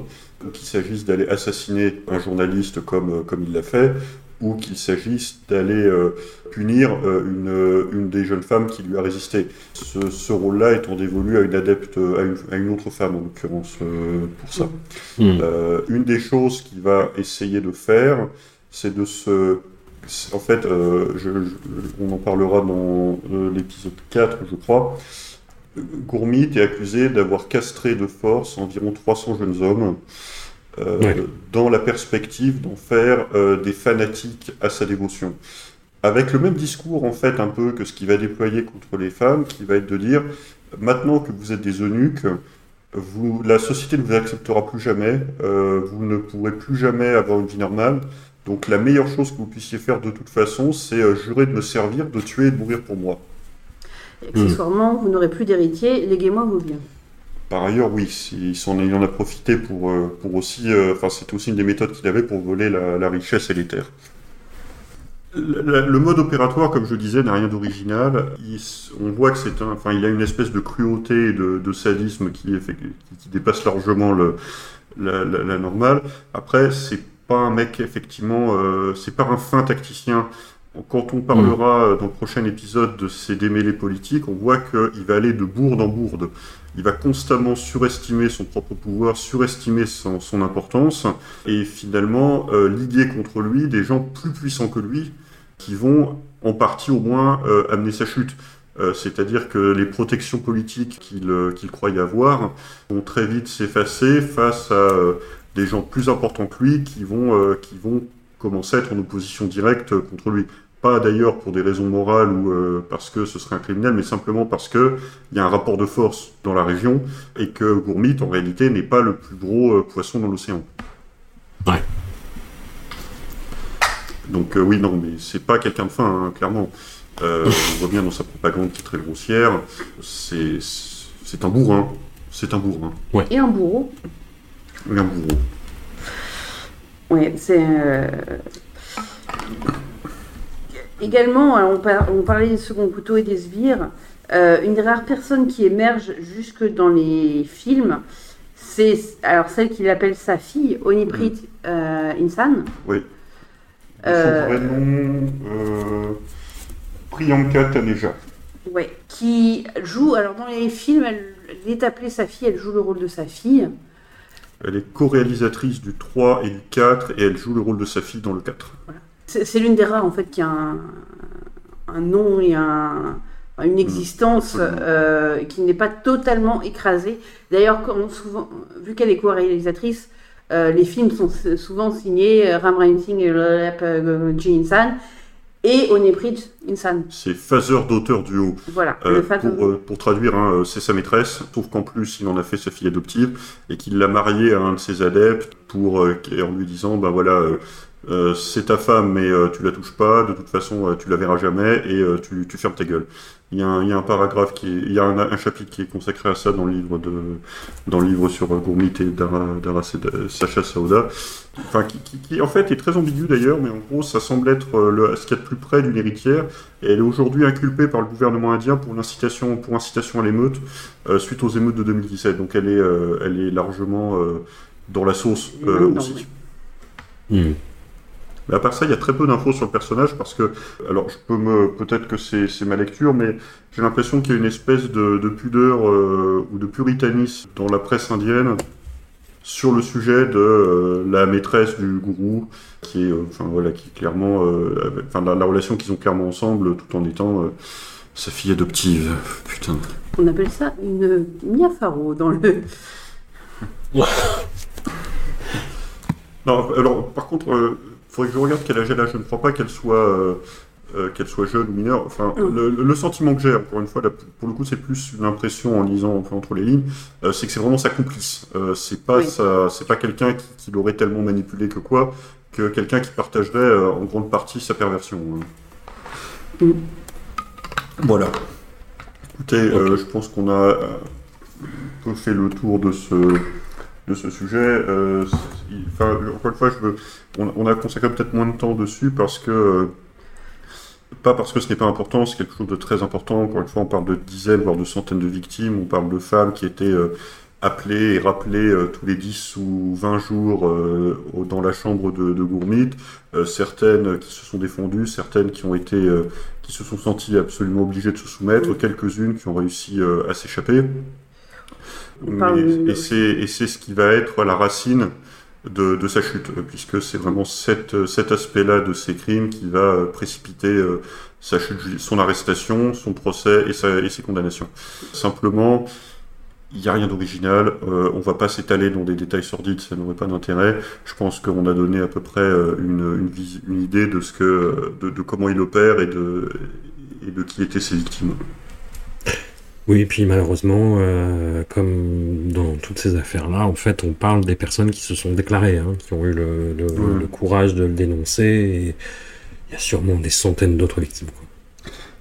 qu'il s'agisse d'aller assassiner un journaliste comme, comme il l'a fait, ou qu'il s'agisse d'aller euh, punir euh, une, euh, une des jeunes femmes qui lui a résisté. Ce, ce rôle-là étant dévolu à une adepte, à une, à une autre femme en l'occurrence, pour ça. Hmm. Euh, une des choses qu'il va essayer de faire, c'est de se... En fait, euh, je- je- on en parlera dans euh, l'épisode 4, je crois. Gourmit est accusé d'avoir castré de force environ 300 jeunes hommes euh, Ouais. dans la perspective d'en faire euh, des fanatiques à sa dévotion. Avec le même discours, en fait, un peu que ce qu'il va déployer contre les femmes, qui va être de dire, maintenant que vous êtes des eunuques, vous, la société ne vous acceptera plus jamais, euh, vous ne pourrez plus jamais avoir une vie normale. Donc la meilleure chose que vous puissiez faire de toute façon, c'est euh, jurer de me servir, de tuer et de mourir pour moi. Et accessoirement, vous n'aurez plus d'héritier, léguez-moi vos biens. Par ailleurs, oui, il, s'en- il en a profité pour, euh, pour aussi, euh, enfin c'était aussi une des méthodes qu'il avait pour voler la, richesse et les terres. Le, mode opératoire, comme je disais, n'a rien d'original. On voit que c'est un, enfin, il a une espèce de cruauté et de, sadisme qui, dépasse largement la normale. Après, c'est pas un mec effectivement, euh, c'est pas un fin tacticien. Quand on parlera euh, dans le prochain épisode de ses démêlés politiques, on voit qu'il va aller de bourde en bourde. Il va constamment surestimer son propre pouvoir, surestimer son, son importance, et finalement euh, liguer contre lui des gens plus puissants que lui, qui vont en partie au moins euh, amener sa chute. Euh, C'est-à-dire que les protections politiques qu'il croyait avoir vont très vite s'effacer face à des gens plus importants que lui qui vont, qui vont commencer à être en opposition directe contre lui. Pas d'ailleurs pour des raisons morales ou euh, parce que ce serait un criminel, mais simplement parce que il y a un rapport de force dans la région et que Gourmit, en réalité, n'est pas le plus gros euh, poisson dans l'océan. Ouais. Donc euh, oui, non, mais c'est pas quelqu'un de fin, hein, clairement. Euh, on voit bien dans sa propagande qui est très grossière. C'est c'est un bourrin. C'est un bourrin. Et un bourreau. Un bourreau. Oui, c'est. Euh, Également, alors, on, par- on parlait des seconds couteaux et des sbires. Euh, une des rares personnes qui émerge jusque dans les films, c'est alors celle qu'il appelle sa fille, Oniprit euh, Insan. Oui. Euh, Son vrai nom, euh, Priyanka Taneja. Ouais, qui joue. Alors dans les films, elle, elle est appelée sa fille, elle joue le rôle de sa fille. Elle est co-réalisatrice du 3 et du 4 et elle joue le rôle de sa fille dans le 4. C'est c'est l'une des rares en fait qui a un, un nom et un- une existence absolument. euh, qui n'est pas totalement écrasée. D'ailleurs, vu qu'elle est co-réalisatrice, euh, les films sont souvent signés euh, Ram Singh et Lolap Ji Insan et Oneprit Insan. C'est phaseur d'auteur duo. Voilà, Euh, pour, euh, pour traduire, hein, c'est sa maîtresse, sauf qu'en plus il en a fait sa fille adoptive et qu'il l'a mariée à un de ses adeptes pour, euh, en lui disant, ben voilà, euh, c'est ta femme, mais euh, tu la touches pas, de toute façon, euh, tu la verras jamais, et euh, tu, tu fermes ta gueule. Il y, a un, il y a un paragraphe qui est- il y a un, un chapitre qui est consacré à ça dans le livre de dans le livre sur Gourmit et Dara, Dara Sacha Saouda, enfin qui, qui, qui, en fait est très ambigu d'ailleurs, mais en gros ça semble être le, ce qu'il y a de plus près d'une héritière, et elle est aujourd'hui inculpée par le gouvernement indien pour l'incitation pour incitation à l'émeute euh, suite aux émeutes de 2017. Donc elle est euh, elle est largement euh, dans la sauce euh, aussi. ouais. Mais à part ça, il y a très peu d'infos sur le personnage parce que, alors je peux me, peut-être que c'est ma lecture, mais j'ai l'impression qu'il y a une espèce de, de pudeur euh, ou de puritanisme dans la presse indienne sur le sujet de euh, la maîtresse du gourou, qui est, euh, enfin voilà, qui est clairement, avec- enfin la, la relation qu'ils ont clairement ensemble, tout en étant sa fille adoptive. Putain. On appelle ça une Mia Farrow dans le. Non, alors par contre, faudrait que je regarde quel âge elle a. Je ne crois pas qu'elle soit, euh, euh, qu'elle soit jeune ou mineure. Enfin, Mm. le, le sentiment que j'ai, encore une fois, là, pour le coup, c'est plus une impression en lisant enfin, entre les lignes, euh, c'est que c'est vraiment sa complice. C'est pas, Oui. sa- c'est pas quelqu'un qui, qui l'aurait tellement manipulé que quoi, que quelqu'un qui partagerait en grande partie sa perversion. hein. Mm. Voilà. Écoutez, je pense qu'on a un peu fait le tour de ce de ce sujet. Euh, enfin, encore une fois, je veux, on, on a consacré peut-être moins de temps dessus parce que euh, pas parce que ce n'est pas important, c'est quelque chose de très important. Encore une fois, on parle de dizaines, voire de centaines de victimes. On parle de femmes qui étaient euh, appelées et rappelées euh, tous les 10 ou 20 jours euh, dans la chambre de, de Gourmit. Certaines qui se sont défendues, certaines qui ont été, qui se sont senties absolument obligées de se soumettre, quelques-unes qui ont réussi à s'échapper. Mais- de- et c'est ce qui va être la racine de, de sa chute, euh, puisque c'est vraiment cet, cet aspect-là de ses crimes qui va euh, précipiter euh, sa chute, son arrestation, son procès et, sa- et ses condamnations. Simplement, il n'y a rien d'original, euh, on va pas s'étaler dans des détails sordides, ça n'aurait pas d'intérêt. Je pense qu'on a donné à peu près euh, une, une, vis- une idée de, ce que, de, de comment il opère et de, et de qui étaient ses victimes. Oui, et puis malheureusement, euh, comme dans toutes ces affaires-là, en fait, on parle des personnes qui se sont déclarées, hein, qui ont eu le, le- le courage de le dénoncer, et il y a sûrement des centaines d'autres victimes. quoi.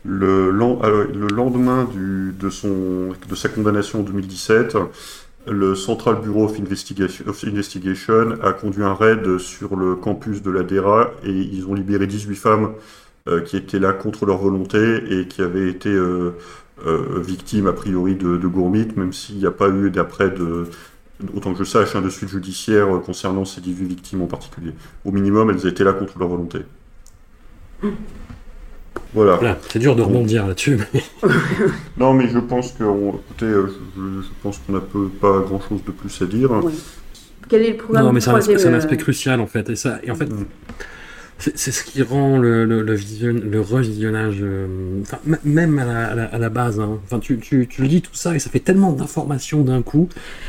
Le, euh, le lendemain du, de, son, de sa condamnation en 2017, le Central Bureau of Investigation, of Investigation a conduit un raid sur le campus de la DERA et ils ont libéré 18 femmes euh, qui étaient là contre leur volonté et qui avaient été euh, victimes a priori de, de Gourmit, même s'il n'y a pas eu d'après de, autant que je sache, hein, de suite judiciaire concernant ces 18 victimes en particulier. Au minimum, elles étaient là contre leur volonté. Voilà. Voilà, c'est dur de rebondir là-dessus. mais- Non, mais je pense que, on- écoutez, euh, je, pense qu'on n'a pas grand-chose de plus à dire. Ouais. Quel est le programme Non, mais c'est un, aspect- euh, aspect crucial en fait. Et, ça, et en fait, Mm. C'est ce qui rend le, le, le, vision- le revisionnage, euh, enfin, même à la, à la, à la base. hein. Enfin, tu, tu, tu lis tout ça et ça fait tellement d'informations d'un coup.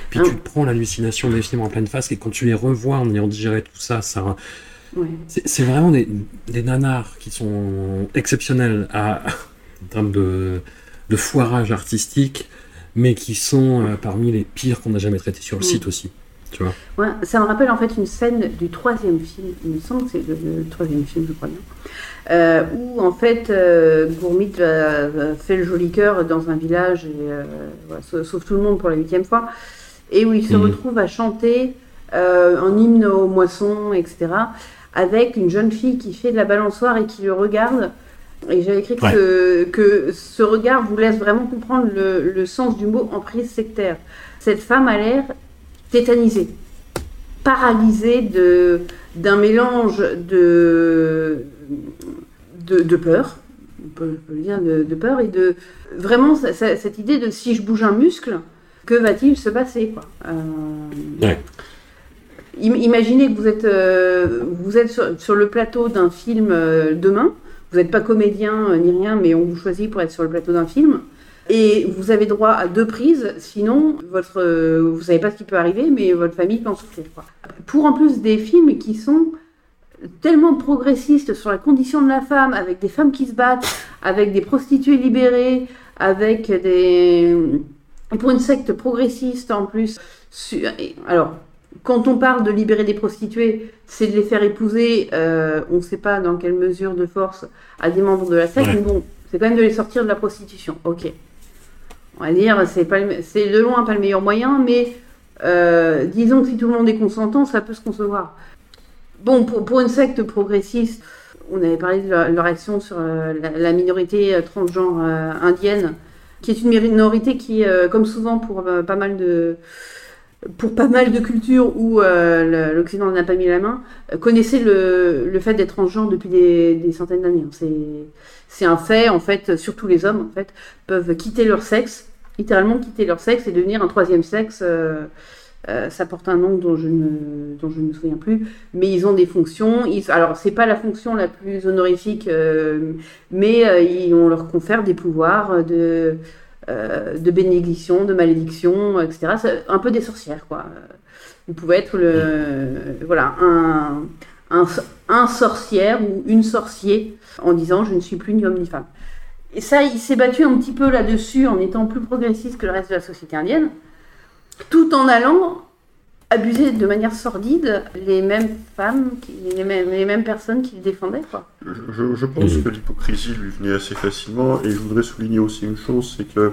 Puis Ah. tu te prends l'hallucination des films en pleine face et quand tu les revois en ayant digéré tout ça, ça. C'est vraiment des, des nanars qui sont exceptionnels à, en termes de, de foirage artistique, mais qui sont euh, parmi les pires qu'on a jamais traités sur le Mm. site aussi. Tu vois Ouais, ça me rappelle en fait une scène du troisième film, il me semble que c'est le, le troisième film, je crois bien, euh, où en fait euh, Gourmit fait le joli cœur dans un village, et, euh, voilà, sauve tout le monde pour la huitième fois, et où il se Mhm. retrouve à chanter euh, un hymne aux moissons, etc., avec une jeune fille qui fait de la balançoire et qui le regarde. Et j'avais écrit que, Ouais. ce, que ce regard vous laisse vraiment comprendre le, le sens du mot emprise sectaire. Cette femme a l'air tétanisée, paralysée de, d'un mélange de, de, de peur, on peut, on peut le dire, de, de peur, et de vraiment ça- ça- cette idée de si je bouge un muscle, que va-t-il se passer quoi. Euh, Ouais. Imaginez que vous êtes, euh, vous êtes sur, sur le plateau d'un film euh, demain, vous n'êtes pas comédien ni rien, mais on vous choisit pour être sur le plateau d'un film. Et vous avez droit à deux prises, sinon votre, euh, vous savez pas ce qui peut arriver, mais votre famille peut en souffrir. quoi. Pour en plus des films qui sont tellement progressistes sur la condition de la femme, avec des femmes qui se battent, avec des prostituées libérées, avec des... pour une secte progressiste en plus. su- Alors, quand on parle de libérer des prostituées, c'est de les faire épouser, euh, on ne sait pas dans quelle mesure de force, à des membres de la secte, Ouais. mais bon, c'est quand même de les sortir de la prostitution. Ok. On va dire, c'est de loin pas le meilleur moyen, mais euh, disons que si tout le monde est consentant, ça peut se concevoir. Bon, pour, pour une secte progressiste, on avait parlé de leur, action sur euh, la, la minorité euh, transgenre indienne, qui est une minorité qui, comme souvent pour pas mal de pour pas mal de cultures où euh, l'Occident n'a pas mis la main, euh, connaissait le, fait d'être transgenre depuis des, centaines d'années. C'est un fait, en fait, surtout les hommes, en fait, peuvent quitter leur sexe, littéralement quitter leur sexe et devenir un troisième sexe. euh, euh, ça porte un nom dont je ne me souviens plus, mais ils ont des fonctions. Ils, alors c'est pas la fonction la plus honorifique, mais ils, on leur confère des pouvoirs de euh, de bénédiction, de malédiction, etc. Un peu des sorcières, quoi. Vous pouvez être le voilà un un, un sorcière ou une sorcier en disant je ne suis plus ni homme ni femme. Et ça, il s'est battu un petit peu là-dessus en étant plus progressiste que le reste de la société indienne, tout en allant abuser de manière sordide les mêmes femmes, les mêmes, les mêmes personnes qui le défendaient. Quoi. Je, je pense que l'hypocrisie lui venait assez facilement, et je voudrais souligner aussi une chose, c'est que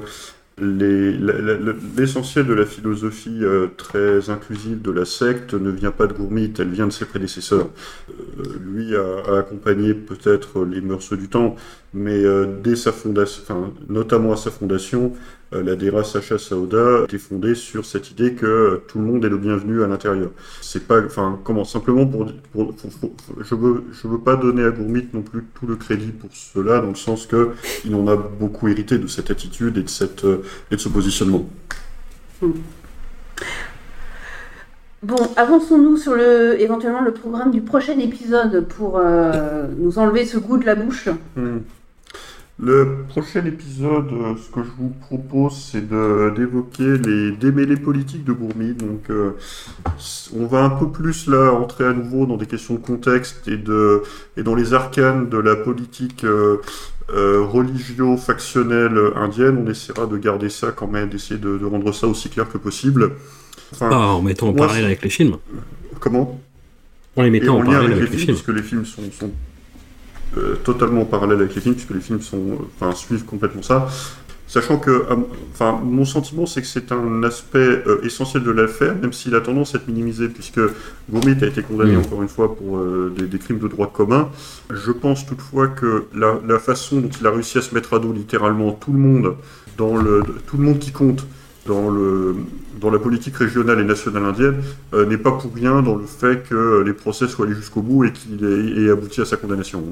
l'essentiel de la philosophie euh, très inclusive de la secte ne vient pas de Gourmit, elle vient de ses prédécesseurs. Euh, lui a, a accompagné peut-être les mœurs du temps, mais euh, dès sa fondation, enfin, notamment à sa fondation, la Dera Sacha Saoda était fondée sur cette idée que euh, tout le monde est le bienvenu à l'intérieur. C'est pas, enfin, comment, simplement pour, pour- pour- pour- je veux, je veux pas donner à Gourmit non plus tout le crédit pour cela, dans le sens que il en a beaucoup hérité de cette attitude et de cette, euh, et de ce positionnement. Bon, avançons-nous sur le, éventuellement le programme du prochain épisode pour euh, nous enlever ce goût de la bouche. Hmm. Le prochain épisode, euh, ce que je vous propose, c'est d'évoquer les démêlés politiques de Gourmi. Donc, euh, on va un peu plus là entrer à nouveau dans des questions de contexte et, de, et dans les arcanes de la politique euh, euh, religio-factionnelle indienne. On essaiera de garder ça quand même, d'essayer de, de rendre ça aussi clair que possible. Enfin, en mettant en parallèle avec les films. comment? En les et mettant en en lien parallèle avec les films, films. puisque les films sont, sont, euh, totalement en parallèle avec les films, puisque les films sont, euh, enfin, suivent complètement ça. Sachant que, euh, enfin, mon sentiment, c'est que c'est un aspect euh, essentiel de l'affaire, même s'il a tendance à être minimisé, puisque Gourmet a été condamné encore une fois pour euh, des, des crimes de droit commun. Je pense toutefois que la, la façon dont il a réussi à se mettre à dos littéralement tout le monde, dans le, tout le monde qui compte dans, la politique régionale et nationale indienne, euh, n'est pas pour rien dans le fait que les procès soient allés jusqu'au bout et qu'il ait, abouti à sa condamnation.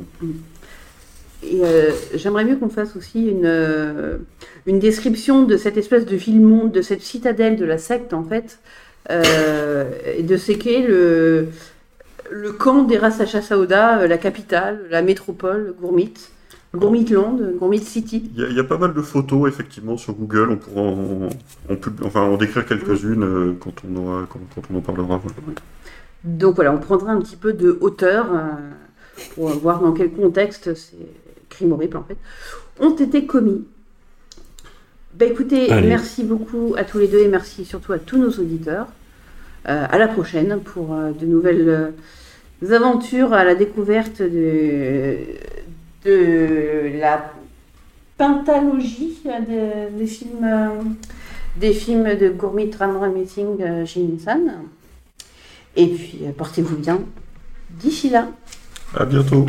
Euh, j'aimerais mieux qu'on fasse aussi une, euh, description de cette espèce de ville-monde, de cette citadelle de la secte, en fait, et de ce qu'est le, le camp des Sacha Saouda, la capitale, la métropole, Gourmit, Gourmitland, Gourmit City. Il y, a, il y a pas mal de photos, effectivement, sur Google. On pourra en, en pub- enfin, en décrire quelques-unes euh, quand, on aura, quand, quand on en parlera. voilà. Donc voilà, on prendra un petit peu de hauteur euh, pour voir dans quel contexte ces crimes horribles, en fait, ont été commis. Bah écoutez, Allez. merci beaucoup à tous les deux et merci surtout à tous nos auditeurs. Euh, à la prochaine pour euh, de nouvelles euh, aventures à la découverte de, de la pentalogie euh, de- des films euh, des films de Gourmit Ram Meeting euh, Shin-san. Et puis, portez-vous bien. D'ici là. À bientôt.